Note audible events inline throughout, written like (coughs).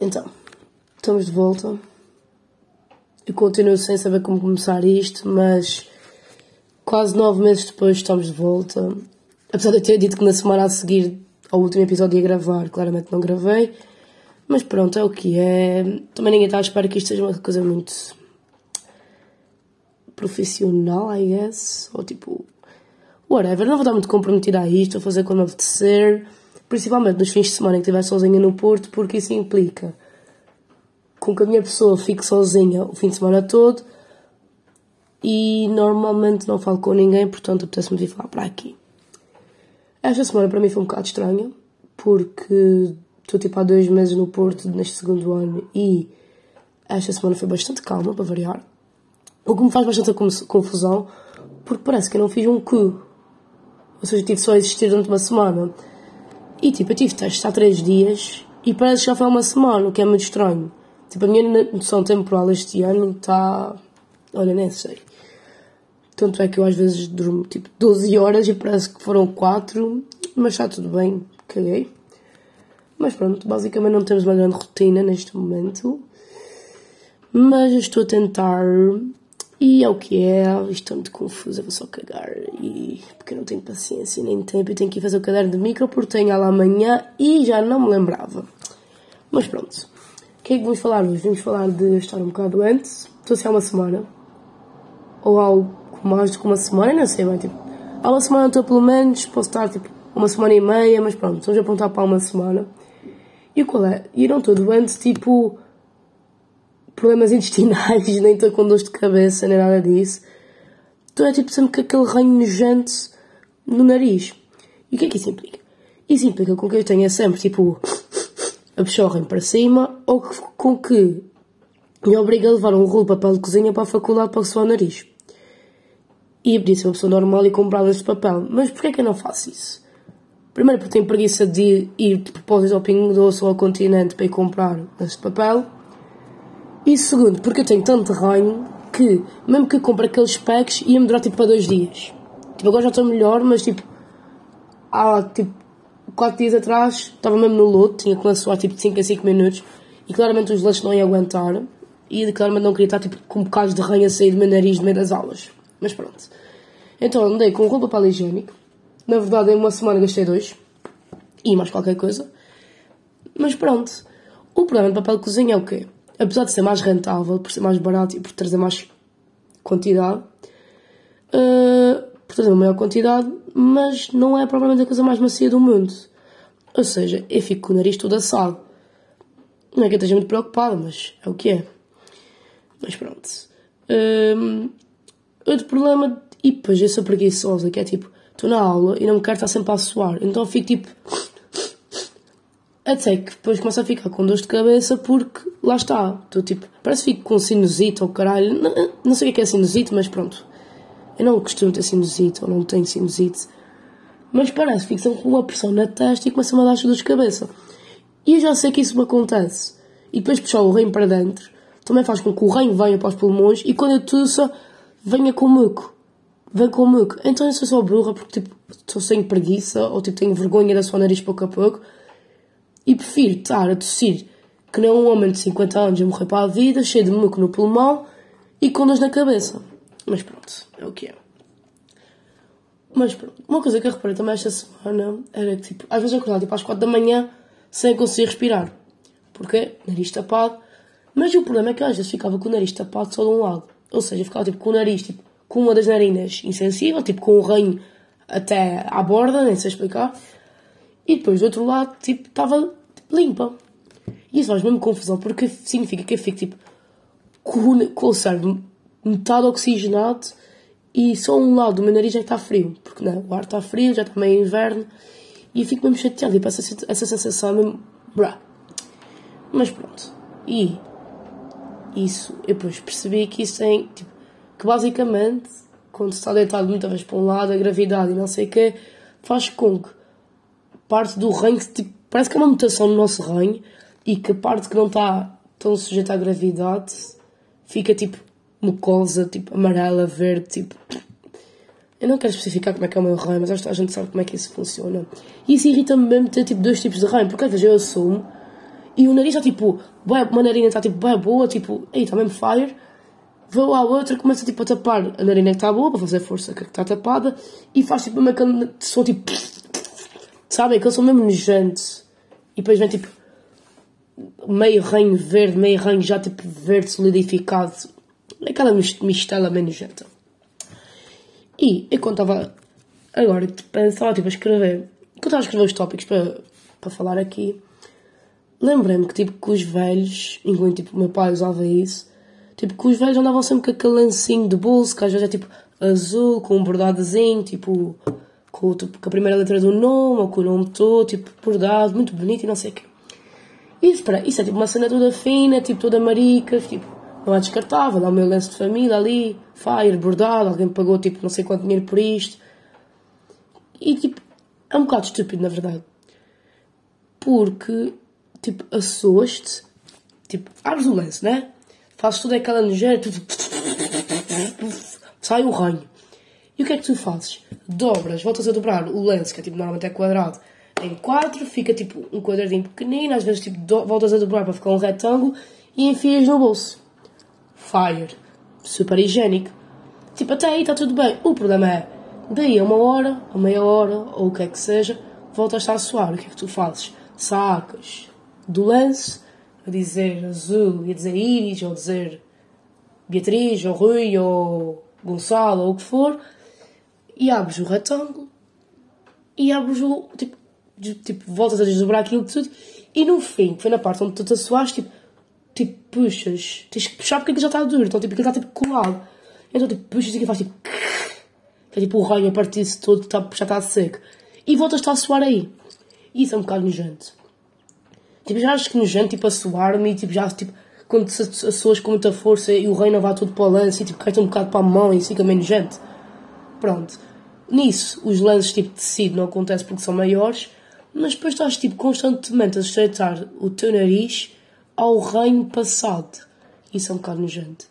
Então, estamos de volta. Eu continuo sem saber como começar isto, mas quase nove meses depois estamos de volta. Apesar de eu ter dito que na semana a seguir ao último episódio ia gravar, claramente não gravei. Mas pronto, é o que é. Também ninguém está à espera que isto seja uma coisa muito profissional, I guess. Ou tipo, whatever. Não vou estar muito comprometida a isto, vou fazer quando apetecer. Principalmente nos fins de semana em que estiver sozinha no Porto, porque isso implica com que a minha pessoa fique sozinha o fim de semana todo e normalmente não falo com ninguém, portanto apetece-me vir falar para aqui. Esta semana para mim foi um bocado estranha, porque estou tipo há dois meses no Porto neste segundo ano e esta semana foi bastante calma, para variar. O que me faz bastante confusão, porque parece que eu não fiz um cu. Ou seja, tive só a existir durante uma semana. E tipo, eu tive testes há três dias e parece que já foi uma semana, o que é muito estranho. Tipo, a minha noção temporal este ano está. Olha, nem sei. Tanto é que eu às vezes durmo tipo 12 horas e parece que foram 4, mas está tudo bem, caguei. Mas pronto, basicamente não temos uma grande rotina neste momento. Mas eu estou a tentar e é o que é, estou muito confusa, vou só cagar. E porque não tenho paciência nem tempo, eu tenho que ir fazer o caderno de micro porque tenho aula amanhã e já não me lembrava. Mas pronto. O que é que vamos falar hoje? Vamos falar de estar um bocado antes. Estou se há uma semana. Ou algo mais do que uma semana, não sei bem. Tipo, há uma semana estou pelo menos, posso estar tipo uma semana e meia, mas pronto, vamos apontar para uma semana. E qual é? E não estou doente, tipo problemas (laughs) intestinais, nem estou com dor de cabeça, nem nada disso. Então é tipo sempre com aquele ranho nojento no nariz. E o que é que isso implica? Isso implica com que eu tenha sempre tipo a pechorra para cima ou com que me obriga a levar um rolo de papel de cozinha para a faculdade para suar o nariz. E eu podia ser uma pessoa normal e comprar este papel. Mas porquê é que eu não faço isso? Primeiro porque tenho preguiça de ir de propósito ao Pingo Doce ou ao Continente para ir comprar este papel. E segundo, porque eu tenho tanto ranho que, mesmo que eu compre aqueles packs, ia-me durar tipo para dois dias. Tipo, agora já estou melhor, mas tipo, há tipo 4 dias atrás estava mesmo no lodo, tinha que suar tipo de 5 a 5 minutos e claramente os lanches não iam aguentar e claramente não queria estar tipo com bocados de ranho a sair do meu nariz no meio das aulas. Mas pronto. Então andei com roupa para higiênico. Na verdade, em uma semana gastei dois. E mais qualquer coisa. Mas pronto. O problema do papel de cozinha é o quê? Apesar de ser mais rentável, por ser mais barato e por trazer mais quantidade, uh, por trazer uma maior quantidade, mas não é provavelmente a coisa mais macia do mundo. Ou seja, eu fico com o nariz todo assado. Não é que eu esteja muito preocupada, mas é o que é. Mas pronto. Um, outro problema, e depois eu sou preguiçosa, que é tipo, estou na aula e não me quero estar sempre a suar, então fico tipo até que depois começo a ficar com dor de cabeça porque lá está. Estou tipo, parece que fico com sinusite ou caralho. Não, não sei o que é sinusite, mas pronto. Eu não costumo ter sinusite ou não tenho sinusite. Mas parece que fico com uma pressão na testa e começa a dar dor de cabeça. E eu já sei que isso me acontece. E depois puxar o reino para dentro também faz com que o reino venha para os pulmões e quando eu tussa venha com muco. Vem com muco. Então eu sou só burra porque tipo, estou sem preguiça ou tipo tenho vergonha da sua nariz pouco a pouco e prefiro estar a tossir que nem um homem de 50 anos a morrer para a vida, cheio de muco no pulmão e com dores na cabeça. Mas pronto, é o que é. Mas pronto, uma coisa que eu reparei também esta semana era que, tipo, às vezes eu acordava tipo, às 4 da manhã sem conseguir respirar. Porque nariz tapado. Mas o problema é que às vezes ficava com o nariz tapado só de um lado. Ou seja, ficava tipo com o nariz, tipo, com uma das narinas insensível, tipo com o ranho até à borda, nem sei explicar. E depois do outro lado, tipo, estava limpa. E isso faz mesmo confusão, porque significa que eu fico tipo com, com o cérebro metade oxigenado e só um lado do meu nariz já está frio, porque não, o ar está frio, já está meio inverno e eu fico mesmo chateado, tipo, essa, essa sensação mesmo. Brá. Mas pronto. E isso, eu depois percebi que isso tem, tipo, que basicamente, quando se está deitado muitas vezes para um lado, a gravidade e não sei o quê, faz com que parte do ranho, tipo, parece que é uma mutação no nosso ranho e que a parte que não está tão sujeita à gravidade fica tipo mucosa, tipo amarela, verde, tipo. Eu não quero especificar como é que é o meu reino, mas acho que a gente sabe como é que isso funciona. E isso irrita-me mesmo ter tipo dois tipos de reino, porque às vezes eu assumo e o nariz está tipo, uma narina está tipo, bué boa, tipo, ei, está mesmo fire. Vou à outra, começa tipo a tapar a narina que está boa, para fazer força que está tapada, e faz tipo uma aquele som tipo, sabem, aquele som mesmo nojento. E depois vem tipo, meio reino verde, meio reino já tipo verde solidificado. Aquela mistela bem nojenta. E eu estava agora, tipo, estava tipo a escrever, quando estava a escrever os tópicos para, para falar aqui, lembrei-me que tipo que os velhos, enquanto tipo meu pai usava isso, tipo que os velhos andavam sempre com aquele lencinho de bolso, que às vezes é tipo azul, com um bordadozinho, tipo com, tipo, com a primeira letra do nome, ou com o nome todo, tipo bordado, muito bonito e não sei o quê. E espera, isso é tipo uma cena toda fina, tipo toda marica, tipo, não é descartável, há o meu lenço de família ali, fire, bordado, alguém pagou tipo não sei quanto dinheiro por isto. E tipo, é um bocado estúpido na verdade. Porque, tipo, assoas-te, tipo, abres o lenço, né? Fazes toda aquela nojeira, (laughs) sai o ranho. E o que é que tu fazes? Dobras, voltas a dobrar o lenço, que é tipo normalmente é quadrado, em quatro, fica tipo um quadradinho pequenino, às vezes tipo voltas a dobrar para ficar um retângulo e enfias no bolso. Fire. Super higiênico. Tipo, até aí está tudo bem. O problema é, daí a uma hora, a meia hora, ou o que é que seja, voltas a suar. O que é que tu fazes? Sacas do lance a dizer azul e a dizer Iris, ou dizer Beatriz, ou Rui, ou Gonçalo, ou o que for, e abres o retângulo e abres o. Tipo, tipo, voltas a desdobrar aquilo tudo e no fim, que foi na parte onde tu te assoaste, tipo, tipo, puxas, tens que puxar porque aquilo já está duro, então tipo, aquilo está tipo colado. Então tipo, puxas e faz tipo. Que é tipo o raio a partir-se todo, tá, já está seco. E voltas-te a suar aí. E isso é um bocado nojento. Tipo, já acho que nojento, tipo, a suar-me e tipo, já, tipo, quando se assoas com muita força e o reino vai tudo para o lance e tipo, cai-te um bocado para a mão e fica meio nojento. Pronto. Nisso, os lances tipo de tecido não acontecem porque são maiores, mas depois estás tipo constantemente a estreitar o teu nariz ao reino passado. Isso é um bocado nojento.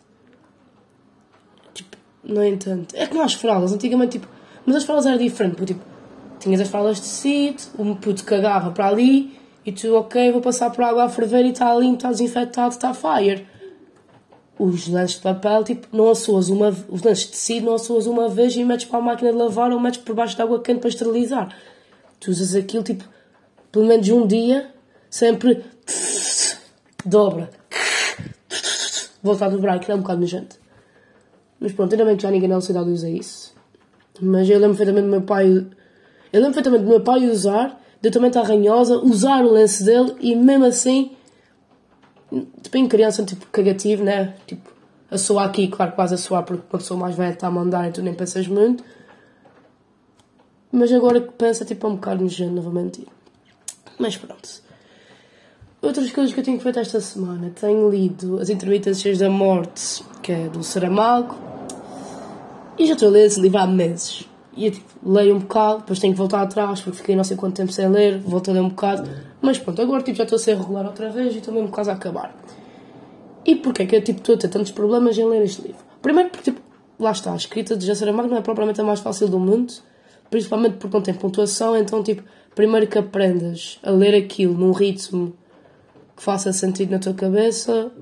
Tipo, no entanto. É como as fraldas, antigamente tipo. Mas as fraldas eram diferentes, porque tipo, tinhas as fraldas de tecido, o puto cagava para ali e tu, ok, vou passar por água a ferver e está limpo, está desinfetado, está fire. Os lanches de papel, tipo, não assoas uma os lanches de tecido não assoas uma vez e metes para a máquina de lavar ou metes por baixo de água quente para esterilizar. Tu usas aquilo, tipo, pelo menos um dia, sempre dobra, volta a dobrar, aquilo é um bocado nojento. Mas pronto, ainda bem que já ninguém na cidade usa isso. Mas eu lembro perfeitamente do meu pai. Eu lembro perfeitamente do meu pai usar, de eu também estar ranhosa, usar o lenço dele e mesmo assim, tipo em criança, tipo cagativo, né? Tipo, a soar aqui, claro, quase a soar porque uma pessoa mais velha está a mandar e tu nem pensas muito. Mas agora que pensa, tipo, é um bocado nojento, não vou mentir. Mas pronto. Outras coisas que eu tenho feito esta semana. Tenho lido As Intermitências da Morte, que é do Saramago. E já estou a ler esse livro há meses. E eu tipo, leio um bocado, depois tenho que voltar atrás, porque fiquei não sei quanto tempo sem ler, volto a ler um bocado. Mas pronto, agora tipo, já estou a ser regular outra vez e estou mesmo quase a acabar. E porquê que eu tipo, estou a ter tantos problemas em ler este livro? Primeiro porque, tipo, lá está, a escrita de José Saramago não é propriamente a mais fácil do mundo, principalmente porque não tem pontuação, então tipo, primeiro que aprendas a ler aquilo num ritmo que faça sentido na tua cabeça,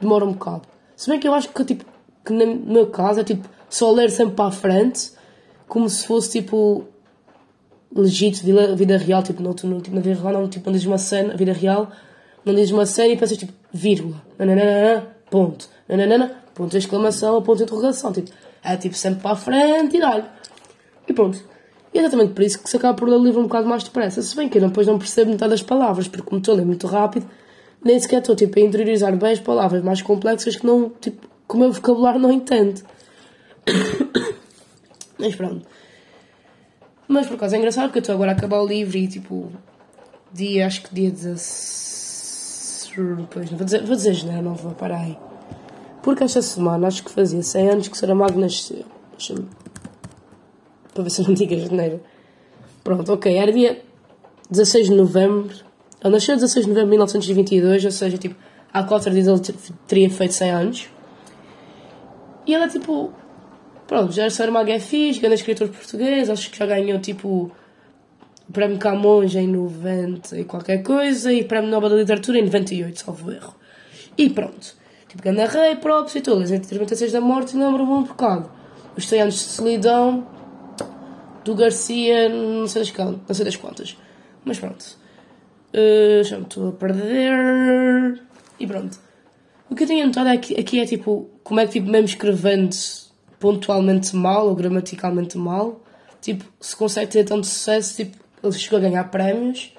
demora um bocado. Se bem que eu acho que, tipo, que no meu caso é tipo só ler sempre para a frente, como se fosse tipo legítimo, vida, vida real, tipo, não, não, tipo, na vida real não, tipo, não dizes uma cena, vida real, não dizes uma cena e pensas tipo, vírgula, nananana, ponto, nananana, ponto de exclamação, ponto de interrogação, tipo, é tipo sempre para a frente e dá-lhe. E pronto. E é exatamente por isso que se acaba por ler o livro um bocado mais depressa. Se bem que eu depois não percebo metade das palavras, porque como estou a ler muito rápido, nem sequer estou tipo, a interiorizar bem as palavras mais complexas que não, tipo, que o meu vocabulário não entende. (coughs) Mas pronto. Mas por acaso é engraçado porque eu estou agora a acabar o livro e tipo, dia, acho que dia 16. Pois, não vou dizer, vou dizer janeiro, não vou parar aí. Porque esta semana acho que fazia 100 anos que Saramago nasceu. Deixa-me para ver se eu não digo janeiro. Pronto, ok, era dia 16 de novembro. Ele nasceu 16 de novembro de 1922, ou seja, tipo, há quatro dias ele teria feito 100 anos. E ele é tipo. Pronto, José Saramago é fixe, grande escritor português, acho que já ganhou tipo o Prémio Camões em 90 e qualquer coisa e Prémio Nobel da Literatura em 98, salvo erro. E pronto. Tipo, Ganda Rei, próprios e todas. Entre 36 da morte lembro-me um bocado. Os 100 anos de solidão do Garcia, não sei das, não sei das quantas. Mas pronto. Uh, já me estou a perder. E pronto. O que eu tenho notado aqui, aqui é tipo, como é que tipo, mesmo escrevendo pontualmente mal ou gramaticalmente mal, tipo, se consegue ter tanto sucesso, tipo, ele chegou a ganhar prémios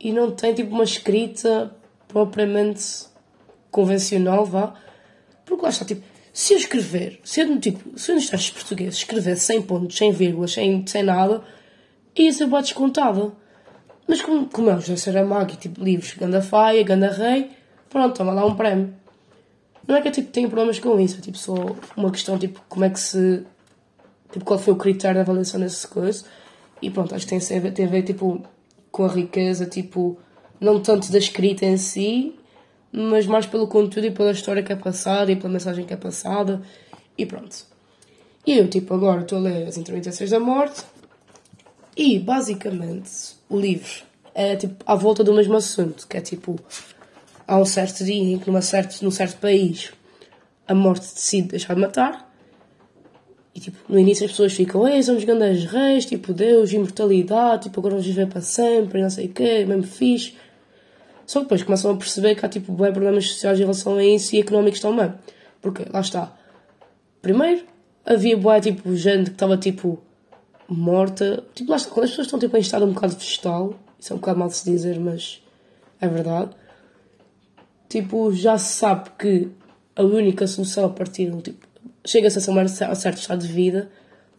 e não tem tipo uma escrita propriamente convencional, vá. Porque lá está, tipo, se eu escrever, se eu, tipo, se eu nos testes portugueses escrever sem pontos, sem vírgulas, sem, sem nada, ia ser boa descontada. Mas como, como é o José Saramago, tipo, livros Ganda Faia, Ganda Rei, pronto, toma lá um prémio. Não é que eu tipo, tenho problemas com isso, é tipo só uma questão, tipo, como é que se. Tipo, qual foi o critério de avaliação dessas coisas. E pronto, acho que tem a ver, tem a ver tipo, com a riqueza, tipo, não tanto da escrita em si, mas mais pelo conteúdo e pela história que é passada e pela mensagem que é passada. E pronto. E eu, tipo, agora estou a ler As Intermitências da Morte e, basicamente, o livro é, tipo, à volta do mesmo assunto, que é, tipo, há um certo dia em que numa certo, num certo país a morte decide deixar de matar. E tipo, no início as pessoas ficam, ei, somos grandes reis, tipo, Deus, imortalidade, tipo, agora vamos viver para sempre, não sei o quê, mesmo fixe. Só que depois começam a perceber que há tipo bem problemas sociais em relação a isso e económicos também. Porque, lá está. Primeiro, havia boa tipo gente que estava tipo morta. Tipo, lá está, quando as pessoas estão tipo em estado um bocado vegetal, isso é um bocado mal de se dizer, mas é verdade tipo, já se sabe que a única solução a partir do tipo, chega-se a certo estado de vida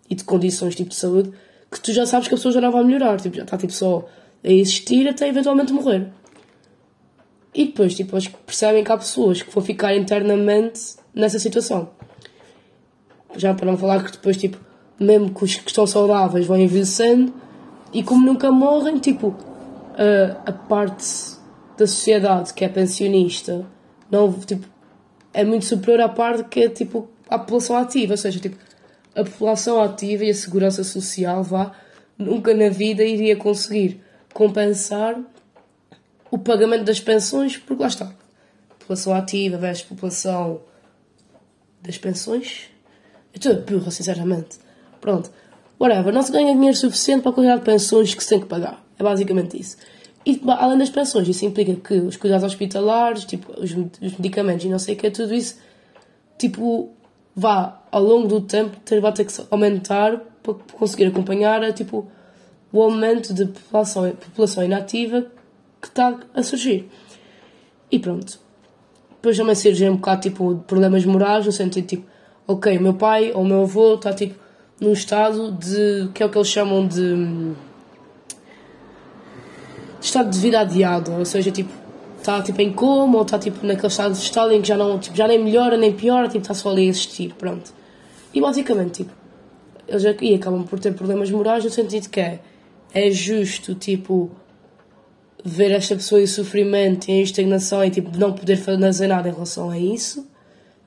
e de condições tipo de saúde que tu já sabes que a pessoa já não vai melhorar, tipo, já está tipo só a existir até eventualmente morrer. E depois, tipo, eles percebem que há pessoas que vão ficar internamente nessa situação. Já para não falar que depois, tipo, mesmo que os que estão saudáveis vão envelhecendo e como nunca morrem, tipo, a, a parte da sociedade que é pensionista não, tipo, é muito superior à parte que é tipo a população ativa, ou seja, tipo, a população ativa e a segurança social vá nunca na vida iria conseguir compensar o pagamento das pensões, porque lá está. População ativa versus população das pensões. Eu estou burra, sinceramente. Pronto. Whatever. Não se ganha dinheiro suficiente para a quantidade de pensões que se tem que pagar. É basicamente isso. E além das pensões, isso implica que os cuidados hospitalares, tipo, os, os medicamentos e não sei o que, tudo isso, tipo, vá ao longo do tempo ter, vai ter que aumentar para conseguir acompanhar tipo, o aumento de população, população inativa que está a surgir. E pronto. Depois também surgem um bocado tipo, problemas morais, no sentido tipo, ok, o meu pai ou o meu avô está tipo num estado de. que é o que eles chamam de estado de vida adiado, ou seja, tipo, está tipo em coma ou está tipo naquele estado de estado em que já não, tipo, já nem melhora nem piora, tipo, está só ali a existir, pronto. E basicamente, tipo, eles acabam por ter problemas morais no sentido que é, é justo, tipo, ver esta pessoa em sofrimento e em estagnação e tipo, não poder fazer nada em relação a isso.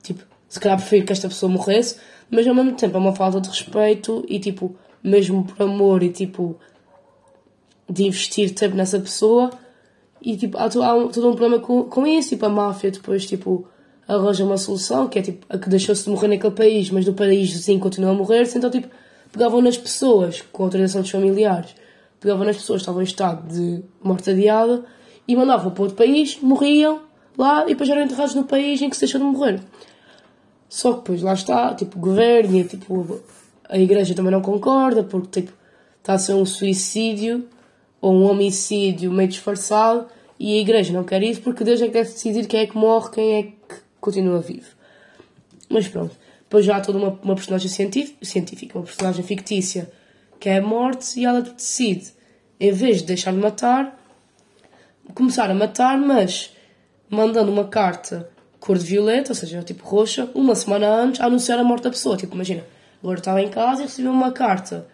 Tipo, se calhar prefiro que esta pessoa morresse, mas ao mesmo tempo é uma falta de respeito e tipo, mesmo por amor e tipo, de investir tempo nessa pessoa e tipo, há, há todo um problema com, com isso, tipo, a máfia depois tipo, arranja uma solução que é tipo, a que deixou-se de morrer naquele país, mas no país sim continua a morrer, então tipo, pegavam nas pessoas com autorização dos familiares, pegavam nas pessoas que estavam em estado de morte adiada e mandavam para outro país, morriam lá e depois eram enterrados no país em que se deixou de morrer. Só que depois lá está, tipo, o governo e tipo, a igreja também não concorda porque tipo, está a ser um suicídio ou um homicídio meio disfarçado e a igreja não quer isso porque Deus é que deve decidir quem é que morre, quem é que continua vivo. Mas pronto, depois já há toda uma, uma personagem científica, uma personagem fictícia que é morte e ela decide, em vez de deixar de matar, começar a matar, mas mandando uma carta cor de violeta, ou seja, tipo roxa, uma semana antes a anunciar a morte da pessoa. Tipo, imagina, agora estava em casa e recebeu uma carta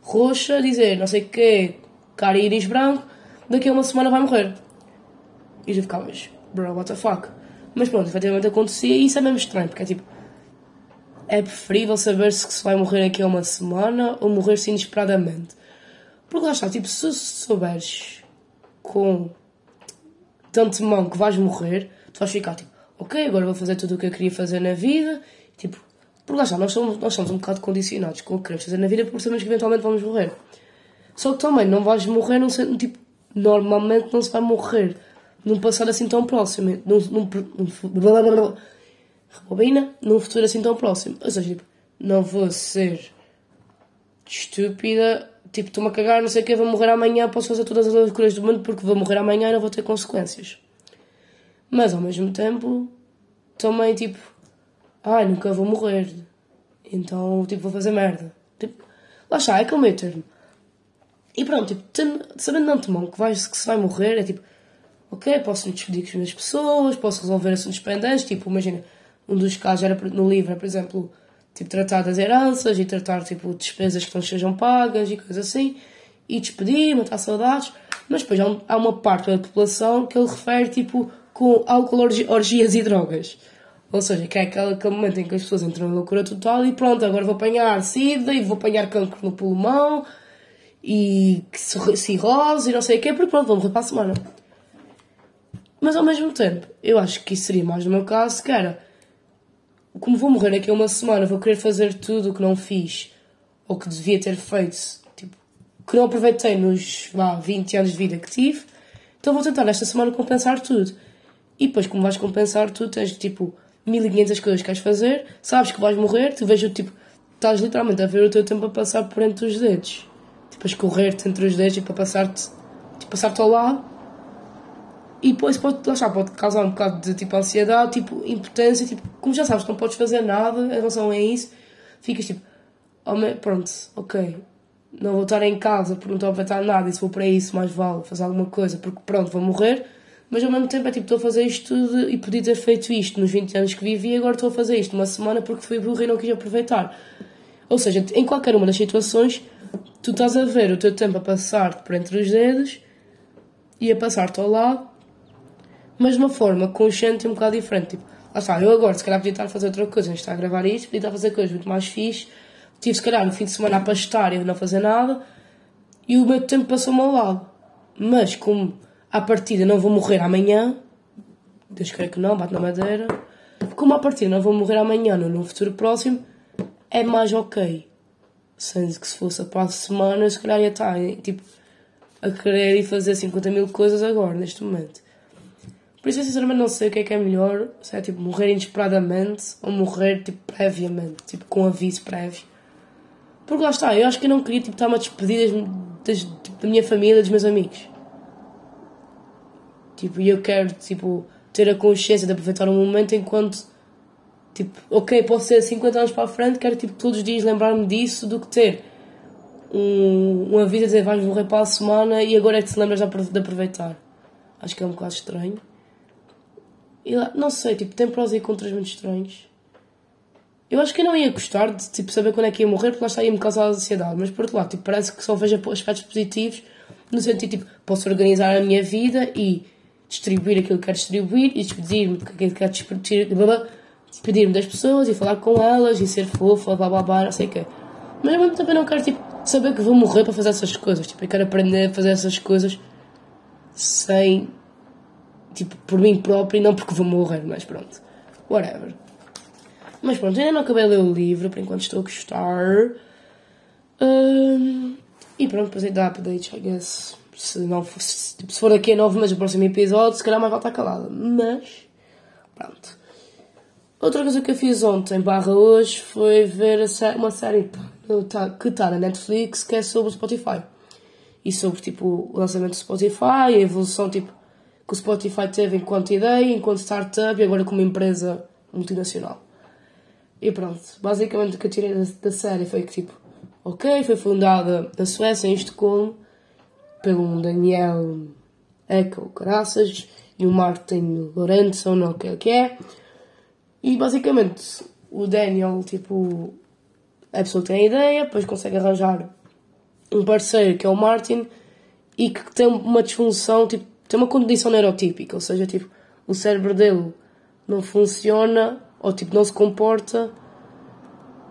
roxa a dizer não sei o quê, cara íris branco, daqui a uma semana vai morrer. E eu ficava, mas, bro, what the fuck? Mas pronto, efetivamente acontecia e isso é mesmo estranho, porque é tipo. é preferível saber se se vai morrer aqui a uma semana ou morrer-se inesperadamente. Porque lá está, tipo, se souberes com de antemão que vais morrer, tu vais ficar tipo, ok, agora vou fazer tudo o que eu queria fazer na vida, tipo, porque lá está, nós somos, nós somos um bocado condicionados com o que queremos fazer na vida porque sabemos que eventualmente vamos morrer. Só que também não vais morrer num tipo, normalmente não se vai morrer num passado assim tão próximo, num, num, num, rebobina, num futuro assim tão próximo. Ou seja, tipo, não vou ser estúpida, tipo, estou-me a cagar, não sei o que, vou morrer amanhã, posso fazer todas as loucuras do mundo porque vou morrer amanhã e não vou ter consequências. Mas ao mesmo tempo, também tipo, ai, nunca vou morrer, então, tipo, vou fazer merda. Tipo, lá está, é aquele meio termo. E pronto, tipo, tendo, sabendo de antemão que, vais, que se vai morrer, é tipo, ok, posso me despedir com as minhas pessoas, posso resolver assuntos pendentes, tipo, imagina, um dos casos era no livro, por exemplo, tipo, tratar das heranças e tratar, tipo, despesas que não sejam pagas e coisas assim, e despedir, matar saudades, mas depois há, um, há uma parte da população que ele refere, tipo, com álcool, orgias e drogas. Ou seja, que é aquele, aquele momento em que as pessoas entram em loucura total e pronto, agora vou apanhar sida e vou apanhar cancro no pulmão e cirrose e não sei o quê, porque pronto, vou morrer para a semana. Mas ao mesmo tempo, eu acho que isso seria mais no meu caso, que era como vou morrer daqui a uma semana, vou querer fazer tudo o que não fiz ou que devia ter feito, tipo, que não aproveitei nos lá, 20 anos de vida que tive, então vou tentar esta semana compensar tudo. E depois, como vais compensar tudo, tens tipo 1500 coisas que queres fazer, sabes que vais morrer, tu vejo tipo, estás literalmente a ver o teu tempo a passar por entre os dedos, tipo, a escorrer-te entre os dedos e para passar-te, tipo, passar-te ao lado. E depois pode, lá está, pode causar um bocado de tipo ansiedade, tipo impotência, tipo, como já sabes, não podes fazer nada em relação a isso, ficas tipo, oh, pronto, ok, não vou estar em casa porque não estou a aproveitar nada e se vou para isso mais vale fazer alguma coisa porque pronto, vou morrer, mas ao mesmo tempo é tipo, estou a fazer isto tudo e podia ter feito isto nos 20 anos que vivi e agora estou a fazer isto uma semana porque fui burro e não quis aproveitar. Ou seja, em qualquer uma das situações, tu estás a ver o teu tempo a passar-te por entre os dedos e a passar-te ao lado mas de uma forma consciente e um bocado diferente. Tipo, lá está, eu agora se calhar podia estar a fazer outra coisa, a gente está a gravar isto, podia estar a fazer coisas muito mais fixe. Tive se calhar no fim de semana a pastar e não fazer nada, e o meu tempo passou-me ao lado. Mas como à partida não vou morrer amanhã, Deus quer que não, bate na madeira, como à partida não vou morrer amanhã no futuro próximo, é mais ok. Sendo que se fosse a próxima semana, se calhar ia estar tipo, a querer ir fazer 50 mil coisas agora, neste momento. Por isso eu sinceramente não sei o que é que é melhor, se é tipo morrer inesperadamente ou morrer tipo previamente, tipo com aviso prévio. Porque lá está, eu acho que eu não queria tipo, estar-me a despedir das, das, tipo, da minha família, dos meus amigos. Tipo, e eu quero tipo, ter a consciência de aproveitar o momento enquanto tipo, ok, posso ser 50 anos para a frente, quero tipo todos os dias lembrar-me disso do que ter um, um aviso a dizer vais morrer para a semana e agora é que te lembras de aproveitar. Acho que é um bocado estranho. E lá, não sei, tipo, tem prós e contras muito estranhos. Eu acho que eu não ia gostar de tipo, saber quando é que ia morrer, porque lá está ia-me causar ansiedade. Mas por outro lado, tipo, parece que só vejo aspectos positivos, no sentido, tipo, posso organizar a minha vida e distribuir aquilo que quero distribuir e despedir-me do que quero despedir-me das pessoas e falar com elas e ser fofa, blá blá blá, não sei o quê. Mas eu não quero, tipo, saber que vou morrer para fazer essas coisas. Tipo, eu quero aprender a fazer essas coisas sem tipo, por mim próprio e não porque vou morrer, mas pronto. Whatever. Mas pronto, ainda não acabei de ler o livro, por enquanto estou a gostar. Um, e pronto, depois aí dá updates, I guess. Se, não se, tipo, se for daqui a nove meses o próximo episódio, se calhar mais estar calada. Mas, pronto. Outra coisa que eu fiz ontem, barra hoje, foi ver uma série tá, que está na Netflix, que é sobre o Spotify. E sobre, tipo, o lançamento do Spotify, a evolução, tipo, que o Spotify teve enquanto ideia, enquanto startup e agora como empresa multinacional. E pronto, basicamente o que eu tirei da, da série foi que tipo, ok, foi fundada na Suécia, em Estocolmo, pelo Daniel Eco Caraças e o Martin Lorenzo, não o que é. E basicamente o Daniel, tipo, a pessoa tem a ideia, depois consegue arranjar um parceiro que é o Martin e que tem uma disfunção, tipo, tem uma condição neurotípica, ou seja, tipo, o cérebro dele não funciona ou tipo não se comporta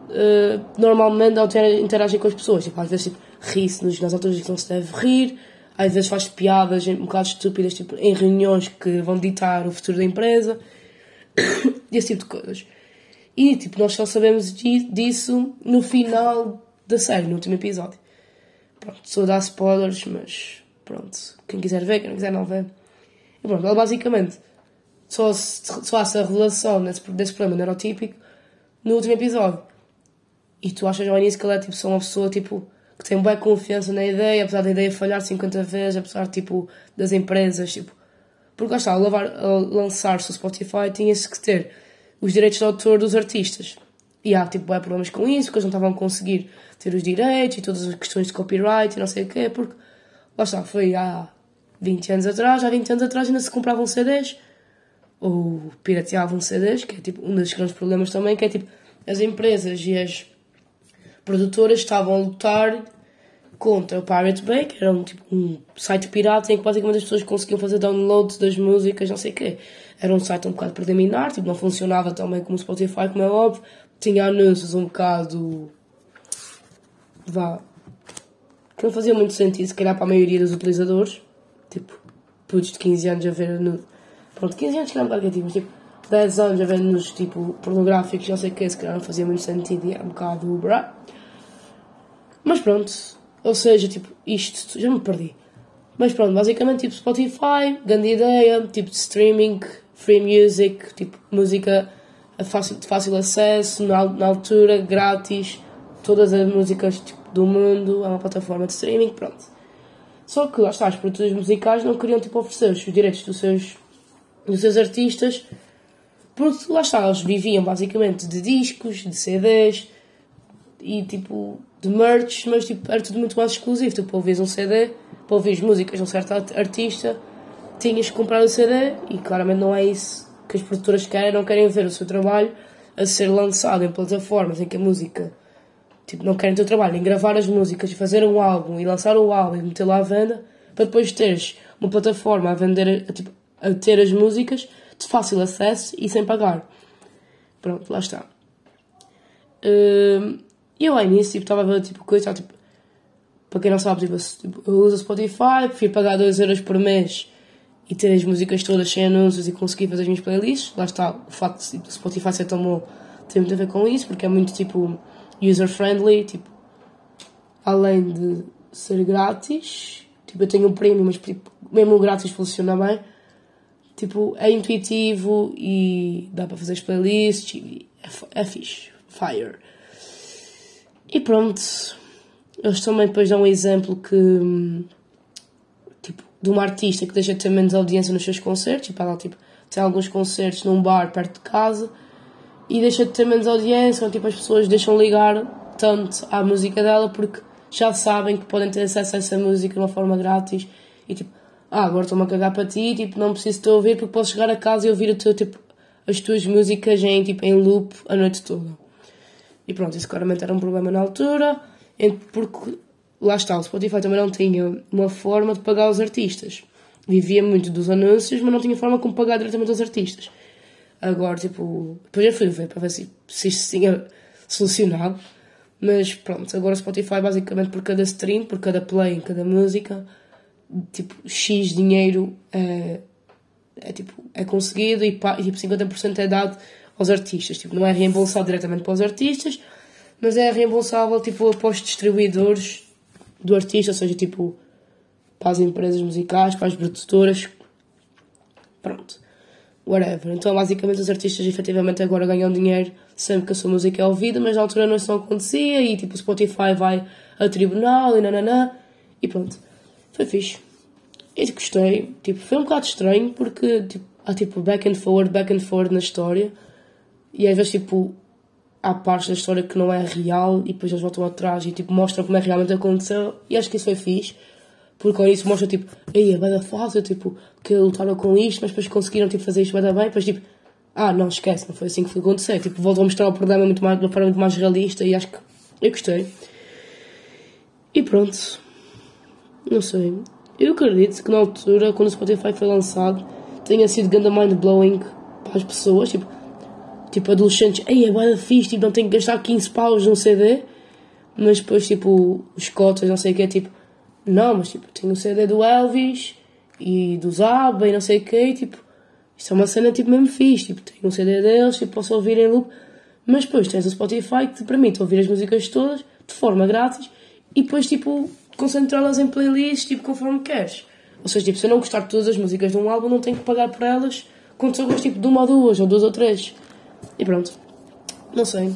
uh, normalmente ao interagem com as pessoas. Tipo, às vezes tipo, ri-se nas alturas que não se deve rir, às vezes faz piadas um bocado estúpidas tipo, em reuniões que vão ditar o futuro da empresa, (coughs) esse tipo de coisas. E tipo, nós só sabemos disso no final da série, no último episódio. Pronto, só dá spoilers, mas pronto, quem quiser ver, quem não quiser não vê. E pronto, ela basicamente só, só há essa revelação desse, desse problema neurotípico no último episódio. E tu achas ao início que ela é tipo, só uma pessoa tipo, que tem boa confiança na ideia, apesar da ideia falhar 50 vezes, apesar tipo, das empresas, tipo. Porque lá está, ao lançar-se o Spotify tinha-se que ter os direitos de autor dos artistas. E há tipo, há problemas com isso, porque eles não estavam a conseguir ter os direitos e todas as questões de copyright e não sei o quê, porque lá está, foi há 20 anos atrás, há 20 anos atrás ainda se compravam CDs ou pirateavam CDs, que é tipo um dos grandes problemas também, que é tipo as empresas e as produtoras estavam a lutar contra o Pirate Bay, que era um, tipo, um site pirata em que basicamente as pessoas conseguiam fazer downloads das músicas, não sei o quê. Era um site um bocado preliminar, tipo, não funcionava tão bem como o Spotify, como é óbvio. Tinha anúncios um bocado. vá. que não faziam muito sentido, se calhar para a maioria dos utilizadores. Tipo, putos de 15 anos a ver. No... Pronto, 15 anos que era um bocado negativo, mas tipo, 10 anos a ver nos tipo pornográficos, não sei o que, se calhar não fazia muito sentido e é um bocado. Brá. Mas pronto, ou seja, tipo, isto, já me perdi. Mas pronto, basicamente, tipo, Spotify, grande ideia, tipo de streaming, free music, tipo, música a fácil, de fácil acesso, na, na altura, grátis, todas as músicas tipo, do mundo, é uma plataforma de streaming, pronto. Só que lá está, os produtores musicais não queriam tipo, oferecer os direitos dos seus, dos seus artistas, porque lá está, eles viviam basicamente de discos, de CDs e tipo de merch, mas tipo, era tudo muito mais exclusivo. Tu, para ouvires um CD, para ouvires músicas de um certo artista, tinhas que comprar o CD e claramente não é isso que as produtoras querem. Não querem ver o seu trabalho a ser lançado em plataformas em que a música. Tipo, não querem o teu trabalho em gravar as músicas, fazer um álbum e lançar o álbum e metê-lo à venda para depois teres uma plataforma a vender, a, tipo, a ter as músicas de fácil acesso e sem pagar. Pronto, lá está. Uh, e eu ao início tipo, estava a ver tipo coisa, tipo, para quem não sabe, tipo, tipo eu uso o Spotify, prefiro pagar 2€ euros por mês e ter as músicas todas sem anúncios e conseguir fazer as minhas playlists. Lá está, o facto de tipo, Spotify ser tão bom tem muito a ver com isso, porque é muito tipo user-friendly, tipo, além de ser grátis, tipo, eu tenho um prémio, mas tipo, mesmo o grátis funciona bem. Tipo, é intuitivo e dá para fazer as playlists e é, é fixe. Fire. E pronto, eles também depois dão um exemplo que, tipo, de uma artista que deixa de ter menos audiência nos seus concertos, tipo, ela, tipo, tem alguns concertos num bar perto de casa e deixa de ter menos audiência, ou, tipo, as pessoas deixam ligar tanto à música dela porque já sabem que podem ter acesso a essa música de uma forma grátis e, tipo, ah, agora estou-me a cagar para ti, tipo, não preciso te ouvir porque posso chegar a casa e ouvir o teu, tipo, as tuas músicas em, tipo, em loop a noite toda. E pronto, isso claramente era um problema na altura, porque lá está, o Spotify também não tinha uma forma de pagar os artistas. Vivia muito dos anúncios, mas não tinha forma como pagar diretamente aos artistas. Agora, tipo, depois eu fui ver para ver se, se isto tinha solucionado. Mas pronto, agora o Spotify basicamente por cada stream, por cada play em cada música, tipo, X dinheiro é, é, tipo, é conseguido e, e tipo, 50% é dado aos artistas. Tipo, não é reembolsado diretamente para os artistas, mas é reembolsável tipo, para os distribuidores do artista, ou seja, tipo, para as empresas musicais, para as produtoras. Pronto. Whatever. Então, basicamente, os artistas efetivamente agora ganham dinheiro sempre que a sua música é ouvida, mas na altura não isso não acontecia e tipo, o Spotify vai a tribunal e nananã. E pronto. Foi fixe. E gostei. Tipo, foi um bocado estranho porque tipo, há tipo back and forward, back and forward na história. E às vezes, tipo, há partes da história que não é real e depois eles voltam atrás e, tipo, mostram como é realmente aconteceu. E acho que isso é fixe. Porque com isso mostra, tipo, ei, é bem fácil, tipo, que lutaram com isto, mas depois conseguiram, tipo, fazer isto bem bem. Depois, tipo, ah, não, esquece, não foi assim que foi acontecer. Tipo, voltam a mostrar o problema muito mais, de uma forma muito mais realista e acho que eu gostei. E pronto. Não sei. Eu acredito que na altura, quando o Spotify foi lançado, tenha sido ganda mind blowing para as pessoas. Tipo, tipo, adolescentes, ei, é fixe, tipo, não tenho que gastar 15 paus num CD. Mas depois, tipo, os cotas, não sei o que, é tipo, não, mas tipo, tenho o CD do Elvis e do Zaba e não sei o que, tipo, isto é uma cena tipo mesmo fixe, tipo, tenho um CD deles, tipo, posso ouvir em loop. Mas depois tens o Spotify que te permite ouvir as músicas todas de forma grátis e depois, tipo, concentrá-las em playlists, tipo, conforme queres. Ou seja, tipo, se eu não gostar de todas as músicas de um álbum, não tenho que pagar por elas quando só gosto, tipo, de uma ou duas, ou duas ou três. E pronto. Não sei.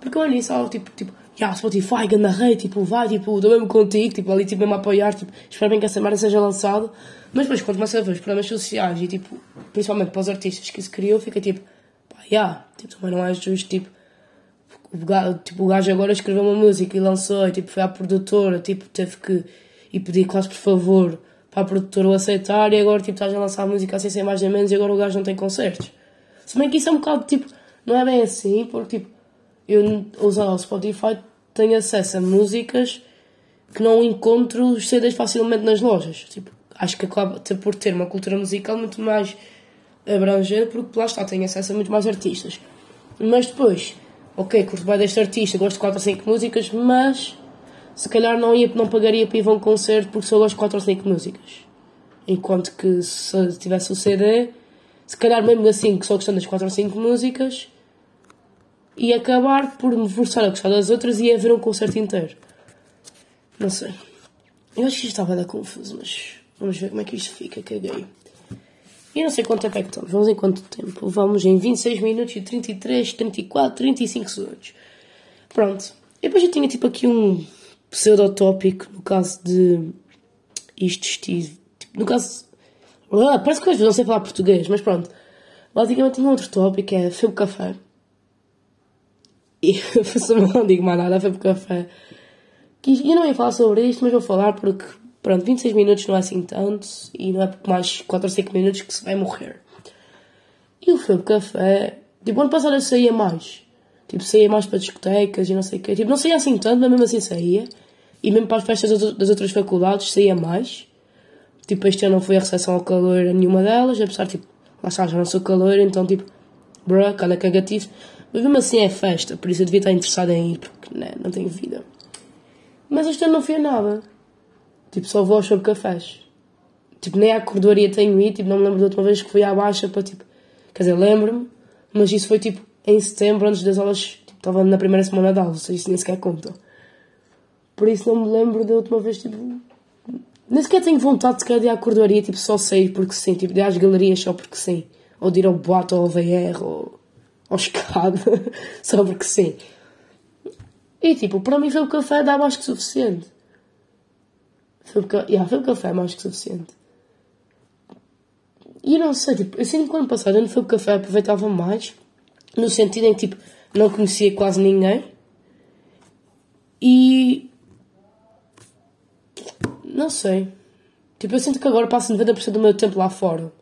Porque eu olho isso, tipo, tipo, já, yeah, Spotify, ganda rei, tipo, vai, tipo, dou mesmo contigo, tipo, ali, tipo, mesmo a apoiar, tipo, espero bem que essa merda seja lançada. Mas depois, quando começa a ver os programas sociais e, tipo, principalmente para os artistas que se criou, fica tipo, pá, já, yeah, tipo, também não é justo, tipo, o gajo, tipo, o gajo agora escreveu uma música e lançou, e, tipo, foi à produtora, tipo, teve que ir pedir quase por favor para a produtora o aceitar, e agora, tipo, estás a lançar a música assim sem mais nem menos, e agora o gajo não tem concertos. Se bem que isso é um bocado, tipo, não é bem assim, porque, tipo, eu, usando o Spotify, tenho acesso a músicas que não encontro os CDs facilmente nas lojas. Tipo, acho que acaba por ter uma cultura musical muito mais abrangente, porque lá está, tenho acesso a muito mais artistas. Mas depois, ok, curto bem deste artista, gosto de 4 ou 5 músicas, mas se calhar não, ia, não pagaria para ir a um concerto porque só gosto de 4 ou 5 músicas. Enquanto que se tivesse o CD, se calhar mesmo assim, que só gostando das 4 ou 5 músicas, e acabar por me forçar a gostar das outras e a ver um concerto inteiro. Não sei. Eu acho que isto estava a dar confuso, mas vamos ver como é que isto fica. Caguei. E não sei quanto tempo é que estamos. Vamos em quanto tempo? Vamos em 26 minutos e 33, 34, 35 segundos. Pronto. E depois eu tinha tipo aqui um pseudotópico no caso de isto, Steve. Tipo, no caso. Ah, parece que hoje não sei falar português, mas pronto. Basicamente, um outro tópico é filme café. E (laughs) não digo mais nada, foi para o café. Eu não ia falar sobre isto, mas vou falar porque, pronto, 26 minutos não é assim tanto e não é por mais 4 ou 5 minutos que se vai morrer. E o Febo Café, tipo, ano passado eu saía mais. Tipo, saía mais para discotecas e não sei o quê. Tipo, não saía assim tanto, mas mesmo assim saía. E mesmo para as festas das outras faculdades saía mais. Tipo, este ano não fui a recepção ao calor a nenhuma delas, apesar, tipo, lá está, já não sou calor, então, tipo, bruh, cada cagativo. Mas mesmo assim é festa, por isso eu devia estar interessada em ir, porque né, não tenho vida. Mas este ano não fui a nada. Tipo, só vou aos sobre cafés. Tipo, nem à cordoaria tenho ido, tipo, não me lembro da última vez que fui à baixa para tipo. Quer dizer, lembro-me, mas isso foi tipo em setembro, antes das aulas, tipo, estava na primeira semana de aulas, ou seja, isso nem sequer conta. Por isso não me lembro da última vez, tipo. Nem sequer tenho vontade de ir à cordoaria, tipo, só sair porque sim, tipo, de ir às galerias só porque sim. Ou de ir ao boato ou ao VR ou ao escada, (laughs) só porque sim. E tipo, para mim foi o café dá mais que suficiente. Foi o, ca... yeah, foi o café mais que suficiente. E eu não sei, tipo, eu sinto que ano passado não foi o café aproveitava mais, no sentido em que tipo, não conhecia quase ninguém. E. Não sei. Tipo, eu sinto que agora passo 90% do meu tempo lá fora.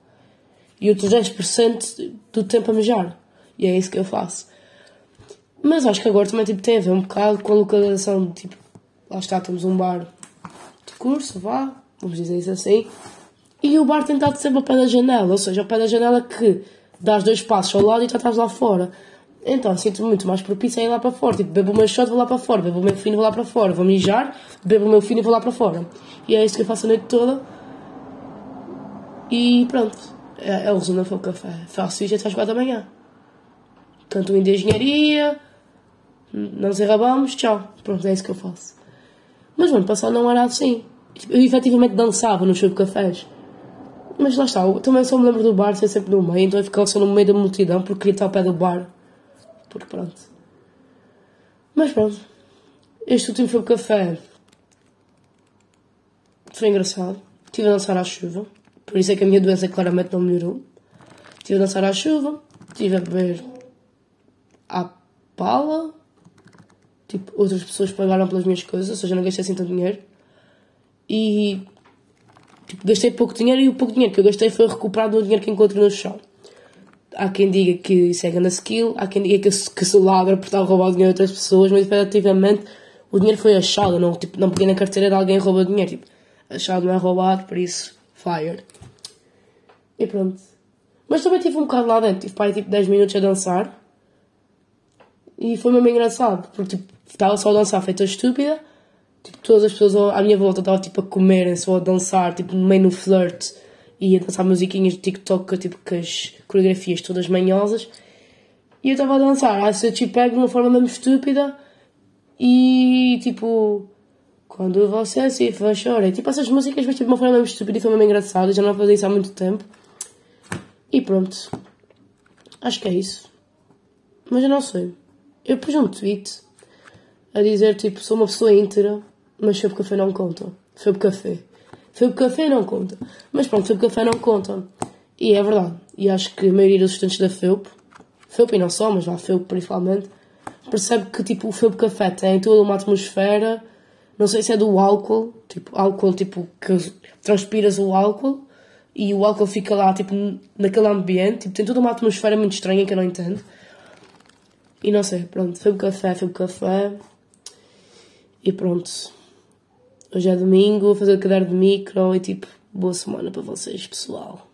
E outros 10% do tempo a mejar. E é isso que eu faço. Mas acho que agora também tipo, tem a ver um bocado com a localização. Tipo, lá está, temos um bar de curso, vá, vamos dizer isso assim. E o bar tem estado sempre ao pé da janela, ou seja, ao pé da janela que dás dois passos ao lado e já estás lá fora. Então sinto-me muito mais propício a ir lá para fora. Tipo, bebo o meu shot, vou lá para fora, bebo o meu fino, vou lá para fora, vou mijar, bebo o meu fino e vou lá para fora. E é isso que eu faço a noite toda. E pronto, é, é o resumo do café. Faço isto até às 4 da manhã canto em de engenharia, não derrabamos, tchau. Pronto, é isso que eu faço. Mas no ano passado não era assim. Eu efetivamente dançava nos cafés. Mas lá está, eu também só me lembro do bar ser sempre no meio, então eu ficava só no meio da multidão porque queria estar ao pé do bar. Porque pronto. Mas pronto. Este último foi o café. Foi engraçado. Estive a dançar à chuva. Por isso é que a minha doença claramente não melhorou. Estive a dançar à chuva. Estive a beber à pala. Tipo, outras pessoas pagaram pelas minhas coisas, ou seja, não gastei assim tanto dinheiro. E tipo, gastei pouco dinheiro e o pouco dinheiro que eu gastei foi recuperado do dinheiro que encontro no chão. Há quem diga que isso é grande skill, há quem diga que, que sou ladra por estar a roubar dinheiro de outras pessoas, mas efetivamente o dinheiro foi achado, não, tipo, não peguei na carteira de alguém roubou dinheiro. Tipo, achado não é roubado, por isso, fired. E pronto. Mas também tive um bocado lá dentro, tive para tipo 10 minutos a dançar E foi mesmo engraçado, porque tipo, estava só a dançar feita estúpida, tipo, todas as pessoas à minha volta estavam tipo a comerem, só a dançar, tipo, meio no flirt, e a dançar musiquinhas de TikTok, tipo, com as coreografias todas manhosas. E eu estava a dançar, a ser tipo, de uma forma mesmo estúpida, e tipo, quando você se for chorar, tipo, essas músicas, mas tipo, de uma forma mesmo estúpida e foi mesmo engraçada, já não fazia isso há muito tempo. E pronto. Acho que é isso. Mas eu não sei. Eu pus um tweet a dizer tipo, sou uma pessoa íntegra, mas Febo Café não conta. Febo Café. Febo Café não conta. Mas pronto, Febo Café não conta. E é verdade. E acho que a maioria dos estudantes da FEUP, FEUP e não só, mas lá FEUP principalmente, percebe que tipo, o Febo Café tem toda uma atmosfera, não sei se é do álcool, tipo, álcool tipo que transpiras o álcool e o álcool fica lá tipo naquele ambiente, tipo, tem toda uma atmosfera muito estranha que eu não entendo. E não sei, pronto, foi o café, foi o café. E pronto. Hoje é domingo, vou fazer o caderno de micro e tipo, boa semana para vocês, pessoal.